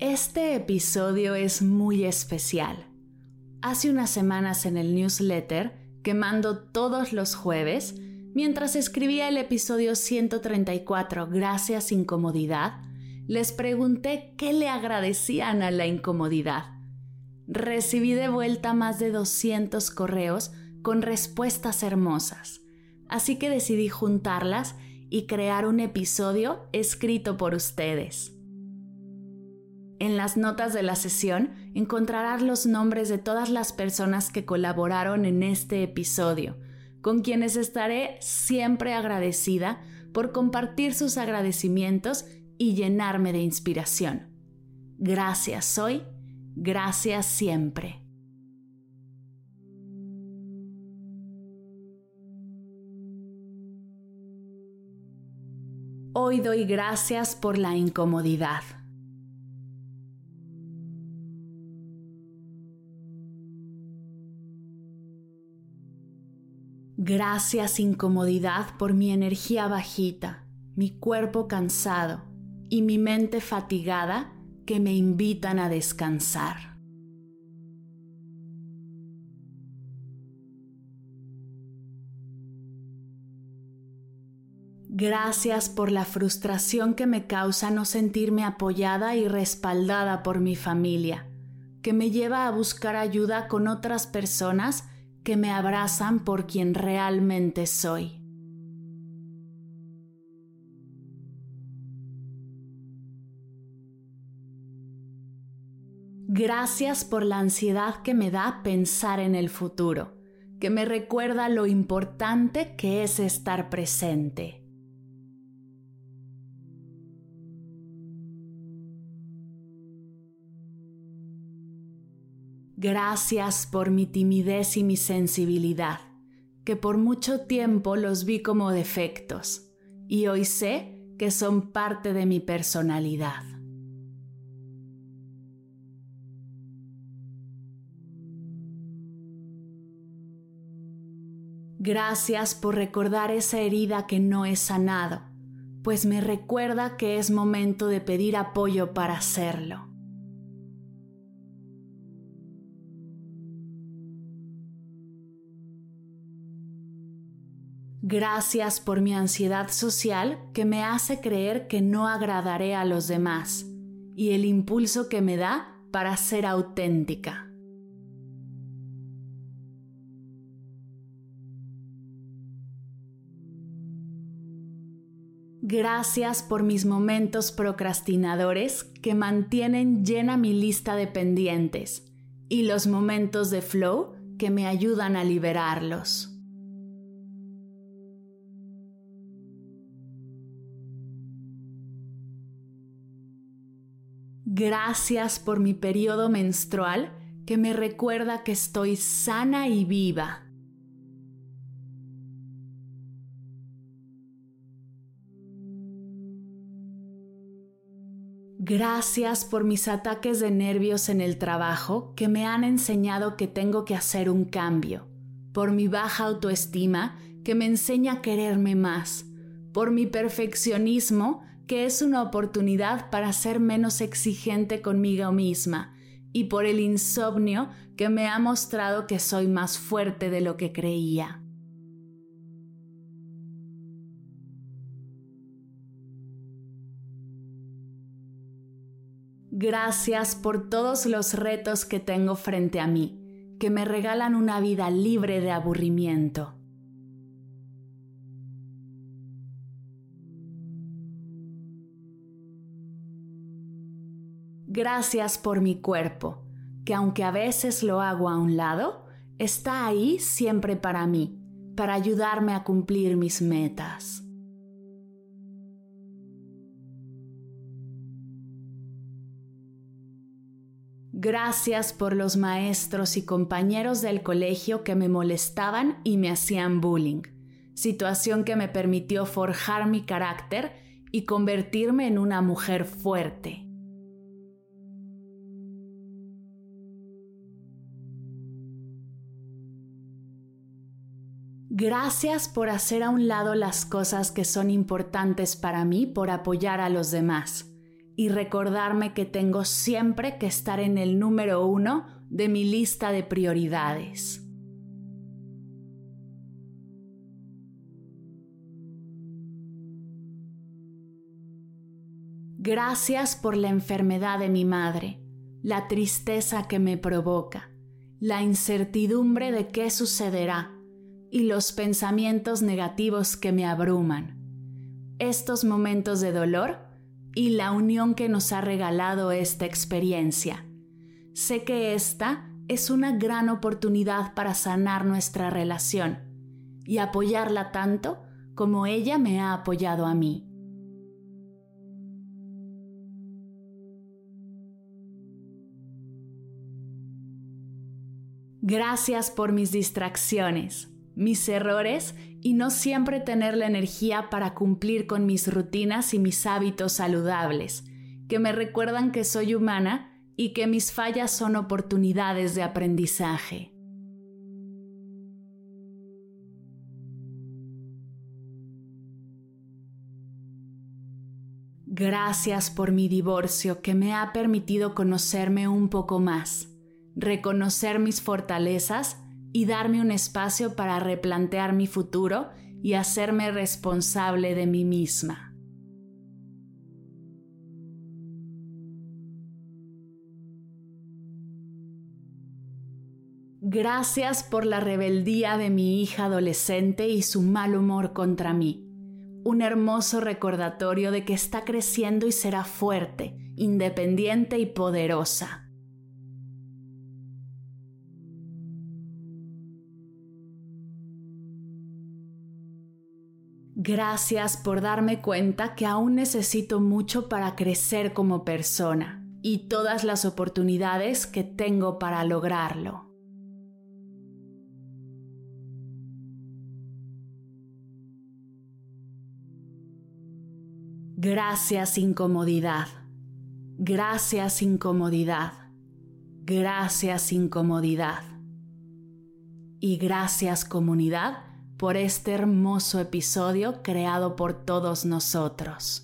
Este episodio es muy especial. Hace unas semanas en el newsletter que mando todos los jueves, mientras escribía el episodio 134, Gracias Incomodidad, les pregunté qué le agradecían a la incomodidad. Recibí de vuelta más de 200 correos con respuestas hermosas, así que decidí juntarlas y crear un episodio escrito por ustedes. En las notas de la sesión encontrarás los nombres de todas las personas que colaboraron en este episodio, con quienes estaré siempre agradecida por compartir sus agradecimientos y llenarme de inspiración. Gracias hoy, gracias siempre. Hoy doy gracias por la incomodidad Gracias incomodidad por mi energía bajita, mi cuerpo cansado y mi mente fatigada que me invitan a descansar. Gracias por la frustración que me causa no sentirme apoyada y respaldada por mi familia, que me lleva a buscar ayuda con otras personas que me abrazan por quien realmente soy. Gracias por la ansiedad que me da pensar en el futuro, que me recuerda lo importante que es estar presente. Gracias por mi timidez y mi sensibilidad, que por mucho tiempo los vi como defectos y hoy sé que son parte de mi personalidad. Gracias por recordar esa herida que no he sanado, pues me recuerda que es momento de pedir apoyo para hacerlo. Gracias por mi ansiedad social que me hace creer que no agradaré a los demás y el impulso que me da para ser auténtica. Gracias por mis momentos procrastinadores que mantienen llena mi lista de pendientes y los momentos de flow que me ayudan a liberarlos. Gracias por mi periodo menstrual que me recuerda que estoy sana y viva. Gracias por mis ataques de nervios en el trabajo que me han enseñado que tengo que hacer un cambio, por mi baja autoestima que me enseña a quererme más, por mi perfeccionismo que es una oportunidad para ser menos exigente conmigo misma y por el insomnio que me ha mostrado que soy más fuerte de lo que creía. Gracias por todos los retos que tengo frente a mí, que me regalan una vida libre de aburrimiento. Gracias por mi cuerpo, que aunque a veces lo hago a un lado, está ahí siempre para mí, para ayudarme a cumplir mis metas. Gracias por los maestros y compañeros del colegio que me molestaban y me hacían bullying, situación que me permitió forjar mi carácter y convertirme en una mujer fuerte. Gracias por hacer a un lado las cosas que son importantes para mí por apoyar a los demás y recordarme que tengo siempre que estar en el número uno de mi lista de prioridades. Gracias por la enfermedad de mi madre, la tristeza que me provoca, la incertidumbre de qué sucederá y los pensamientos negativos que me abruman. Estos momentos de dolor y la unión que nos ha regalado esta experiencia. Sé que esta es una gran oportunidad para sanar nuestra relación y apoyarla tanto como ella me ha apoyado a mí. Gracias por mis distracciones mis errores y no siempre tener la energía para cumplir con mis rutinas y mis hábitos saludables, que me recuerdan que soy humana y que mis fallas son oportunidades de aprendizaje. Gracias por mi divorcio que me ha permitido conocerme un poco más, reconocer mis fortalezas y darme un espacio para replantear mi futuro y hacerme responsable de mí misma. Gracias por la rebeldía de mi hija adolescente y su mal humor contra mí. Un hermoso recordatorio de que está creciendo y será fuerte, independiente y poderosa. Gracias por darme cuenta que aún necesito mucho para crecer como persona y todas las oportunidades que tengo para lograrlo. Gracias incomodidad. Gracias incomodidad. Gracias incomodidad. Y gracias comunidad por este hermoso episodio creado por todos nosotros.